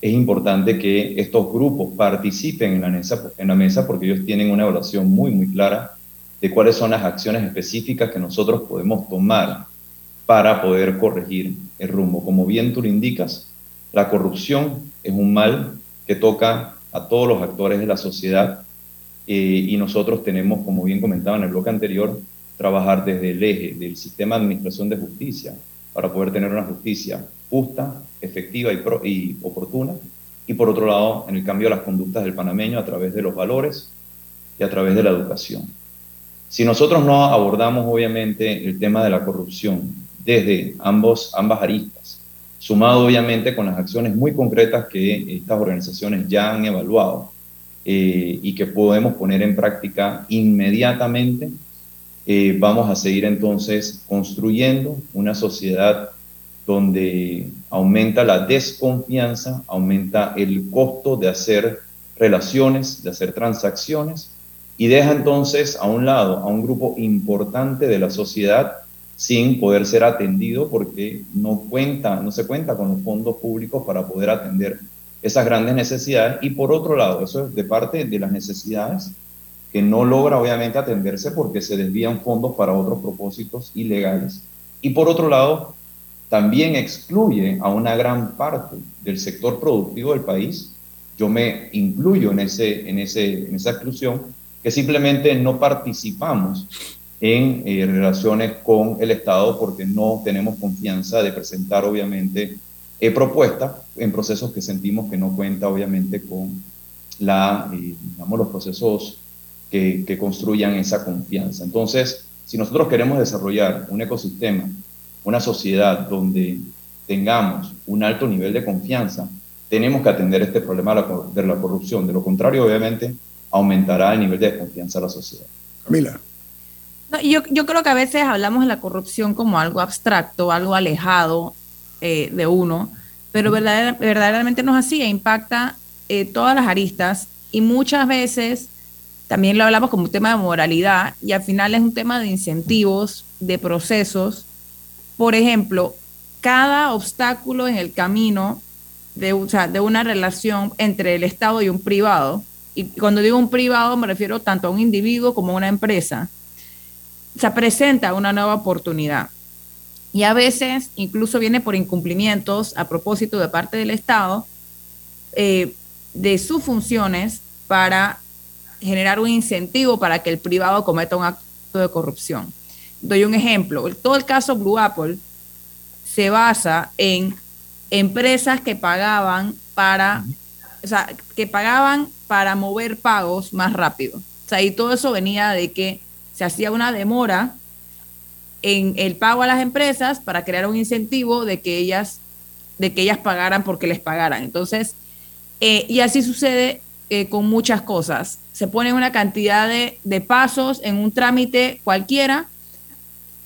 es importante que estos grupos participen en la, mesa, en la mesa porque ellos tienen una evaluación muy, muy clara de cuáles son las acciones específicas que nosotros podemos tomar para poder corregir el rumbo. Como bien tú lo indicas, la corrupción es un mal que toca a todos los actores de la sociedad eh, y nosotros tenemos, como bien comentaba en el bloque anterior, trabajar desde el eje del sistema de administración de justicia para poder tener una justicia justa, efectiva y, oportuna. Y por otro lado, en el cambio de las conductas del panameño a través de los valores y a través de la educación. Si nosotros no abordamos, obviamente, el tema de la corrupción desde ambos, ambas aristas, sumado obviamente con las acciones muy concretas que estas organizaciones ya han evaluado eh, y que podemos poner en práctica inmediatamente, eh, vamos a seguir entonces construyendo una sociedad donde aumenta la desconfianza, aumenta el costo de hacer relaciones, de hacer transacciones y deja entonces a un lado a un grupo importante de la sociedad sin poder ser atendido porque no cuenta, no se cuenta con los fondos públicos para poder atender esas grandes necesidades y por otro lado, eso es de parte de las necesidades que no logra obviamente atenderse porque se desvían fondos para otros propósitos ilegales y por otro lado también excluye a una gran parte del sector productivo del país. Yo me incluyo en, ese, en, ese, en esa exclusión, que simplemente no participamos en eh, relaciones con el Estado porque no tenemos confianza de presentar, obviamente, eh, propuestas en procesos que sentimos que no cuenta, obviamente, con la, eh, digamos, los procesos que, que construyan esa confianza. Entonces, si nosotros queremos desarrollar un ecosistema una sociedad donde tengamos un alto nivel de confianza, tenemos que atender este problema de la corrupción. De lo contrario, obviamente, aumentará el nivel de desconfianza de la sociedad. Camila. Yo, yo, creo que a veces hablamos de la corrupción como algo abstracto, algo alejado eh, de uno, pero verdaderamente no es así, impacta eh, todas las aristas y muchas veces también lo hablamos como un tema de moralidad y al final es un tema de incentivos, de procesos. Por ejemplo, cada obstáculo en el camino de, de una relación entre el Estado y un privado, y cuando digo un privado me refiero tanto a un individuo como a una empresa, se presenta una nueva oportunidad. Y a veces incluso viene por incumplimientos a propósito de parte del Estado eh, de sus funciones para generar un incentivo para que el privado cometa un acto de corrupción doy un ejemplo, todo el caso Blue Apple se basa en empresas que pagaban para, que pagaban para mover pagos más rápido. Y todo eso venía de que se hacía una demora en el pago a las empresas para crear un incentivo de que ellas, de que ellas pagaran porque les pagaran. Entonces, eh, y así sucede eh, con muchas cosas. Se pone una cantidad de, pasos en un trámite cualquiera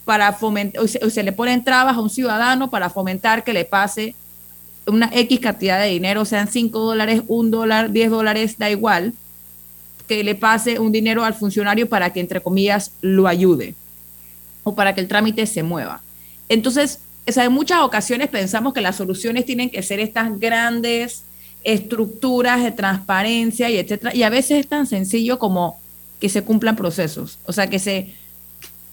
para fomentar, o se, le ponen trabas a un ciudadano para fomentar que le pase una X cantidad de dinero, sean 5 dólares, 1 dólar, 10 dólares, da igual, que le pase un dinero al funcionario para que, entre comillas, lo ayude o para que el trámite se mueva. Entonces, en muchas ocasiones pensamos que las soluciones tienen que ser estas grandes estructuras de transparencia y etcétera, y a veces es tan sencillo como que se cumplan procesos, o sea, que se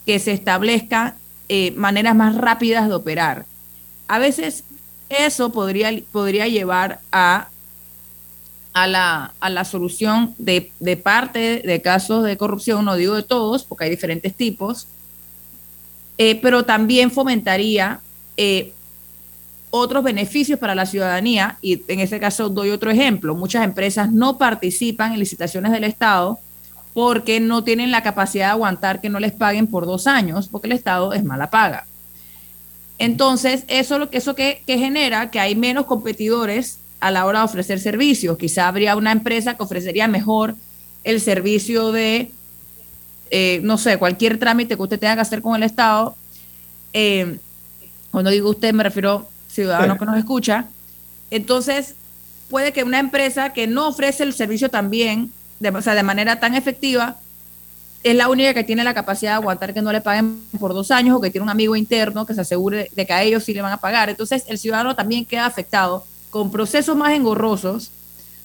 que se establezcan eh, maneras más rápidas de operar. A veces eso podría, podría llevar a, a, la, a la solución de, de, parte de casos de corrupción, no digo de todos, porque hay diferentes tipos, eh, pero también fomentaría eh, otros beneficios para la ciudadanía, y en este caso doy otro ejemplo, muchas empresas no participan en licitaciones del Estado porque no tienen la capacidad de aguantar que no les paguen por dos años, porque el Estado es mala paga. Entonces, eso lo que eso que, genera que hay menos competidores a la hora de ofrecer servicios. Quizá habría una empresa que ofrecería mejor el servicio de, eh, no sé, cualquier trámite que usted tenga que hacer con el Estado. Eh, cuando digo usted, me refiero ciudadano que nos escucha. Entonces, puede que una empresa que no ofrece el servicio también de, o sea, de manera tan efectiva, es la única que tiene la capacidad de aguantar que no le paguen por dos años o que tiene un amigo interno que se asegure de que a ellos sí le van a pagar. Entonces, el ciudadano también queda afectado con procesos más engorrosos,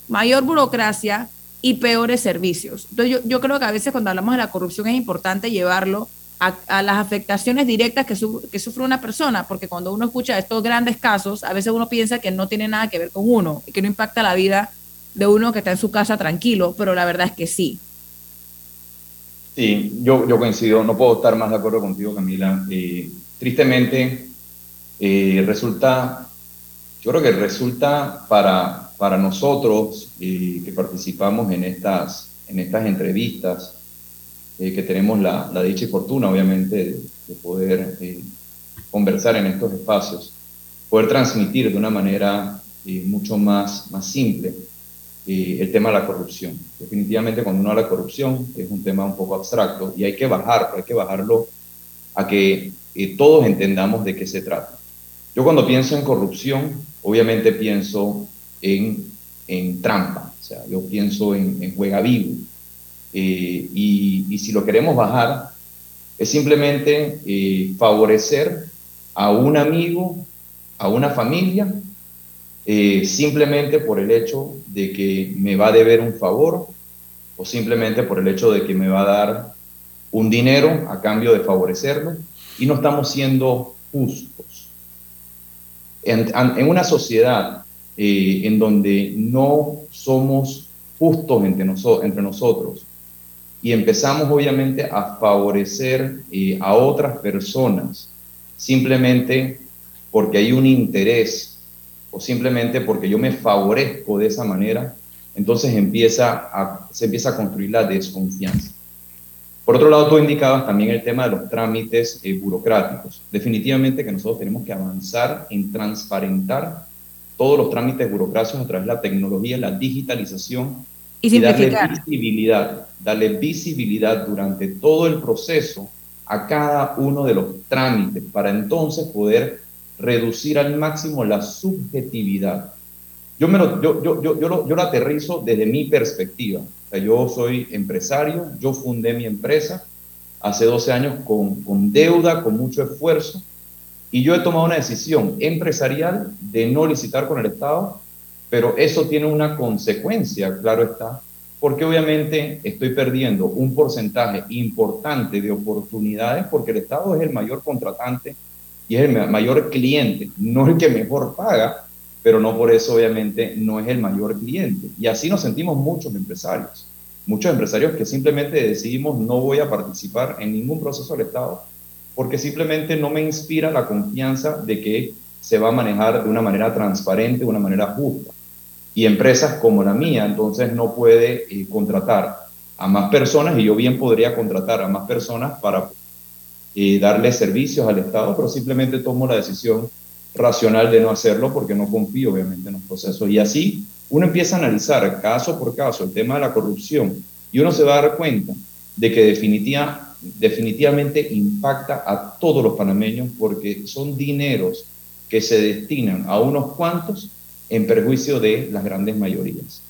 mayor burocracia y peores servicios. Entonces yo, yo creo que a veces cuando hablamos de la corrupción es importante llevarlo a, las afectaciones directas que, que, sufre una persona, porque cuando uno escucha estos grandes casos, a veces uno piensa que no tiene nada que ver con uno, y que no impacta la vida de uno que está en su casa tranquilo, pero la verdad es que sí. Sí, yo, yo coincido, no puedo estar más de acuerdo contigo, Camila. Eh, tristemente, eh, resulta, yo creo que resulta para, para nosotros eh, que participamos en estas, en estas entrevistas, eh, que tenemos la, dicha y fortuna, obviamente, de, poder eh, conversar en estos espacios, poder transmitir de una manera eh, mucho más, más simple el tema de la corrupción. Definitivamente cuando uno habla de corrupción es un tema un poco abstracto y hay que bajar, hay que bajarlo a que todos entendamos de qué se trata. Yo cuando pienso en corrupción, obviamente pienso en, trampa, o sea, yo pienso en, en juega vivo, eh, y, si lo queremos bajar, es simplemente eh, favorecer a un amigo, a una familia, eh, simplemente por el hecho de que me va a deber un favor o simplemente por el hecho de que me va a dar un dinero a cambio de favorecerlo y no estamos siendo justos. En, una sociedad en donde no somos justos entre, nosotros, y empezamos obviamente a favorecer eh, a otras personas simplemente porque hay un interés o simplemente porque yo me favorezco de esa manera, entonces se empieza a construir la desconfianza. Por otro lado, tú indicabas también el tema de los trámites eh, burocráticos. Definitivamente que nosotros tenemos que avanzar en transparentar todos los trámites burocráticos a través de la tecnología, la digitalización y, darle visibilidad, darle visibilidad durante todo el proceso a cada uno de los trámites para entonces poder reducir al máximo la subjetividad. Yo, me lo, yo, yo, yo, yo, lo, yo lo aterrizo desde mi perspectiva. Yo soy empresario, yo fundé mi empresa hace 12 años con, con deuda, con mucho esfuerzo, y yo he tomado una decisión empresarial de no licitar con el Estado pero eso tiene una consecuencia, claro está, porque obviamente estoy perdiendo un porcentaje importante de oportunidades porque el Estado es el mayor contratante y es el mayor cliente, no el que mejor paga, pero no por eso obviamente no es el mayor cliente. Y así nos sentimos muchos empresarios, muchos empresarios que simplemente decidimos no voy a participar en ningún proceso del Estado porque simplemente no me inspira la confianza de que se va a manejar de una manera transparente, de una manera justa y empresas como la mía, entonces no puede eh, contratar a más personas y yo bien podría contratar a más personas para eh, darle servicios al Estado, pero simplemente tomo la decisión racional de no hacerlo porque no confío obviamente en los procesos. Y así uno empieza a analizar caso por caso el tema de la corrupción y uno se va a dar cuenta de que definitiva, definitivamente impacta a todos los panameños porque son dineros que se destinan a unos cuantos en perjuicio de las grandes mayorías.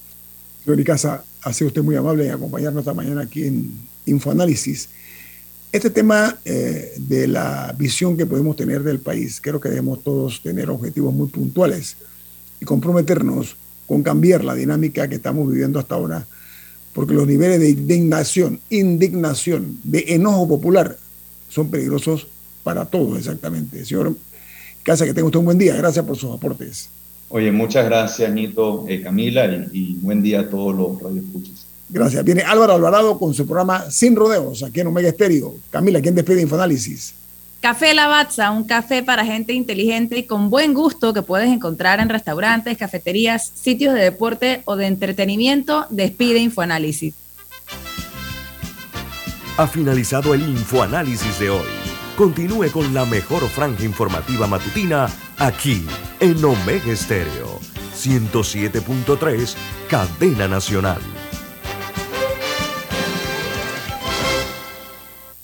Señor Casa, ha sido usted muy amable en acompañarnos esta mañana aquí en Infoanálisis. Este tema eh, de la visión que podemos tener del país, creo que debemos todos tener objetivos muy puntuales y comprometernos con cambiar la dinámica que estamos viviendo hasta ahora, porque los niveles de indignación, indignación, de enojo popular son peligrosos para todos exactamente. Señor Casa, que tenga usted un buen día. Gracias por sus aportes. Oye, muchas gracias, Nito, eh, Camila, y, buen día a todos los radioescuchas. Gracias. Viene Álvaro Alvarado con su programa Sin Rodeos, aquí en Omega Estéreo. Camila, ¿quién despide Infoanálisis? Café Lavazza, un café para gente inteligente y con buen gusto que puedes encontrar en restaurantes, cafeterías, sitios de deporte o de entretenimiento. Despide Infoanálisis. Ha finalizado el Infoanálisis de hoy. Continúe con la mejor franja informativa matutina aquí en Omega Estéreo 107.3, Cadena Nacional.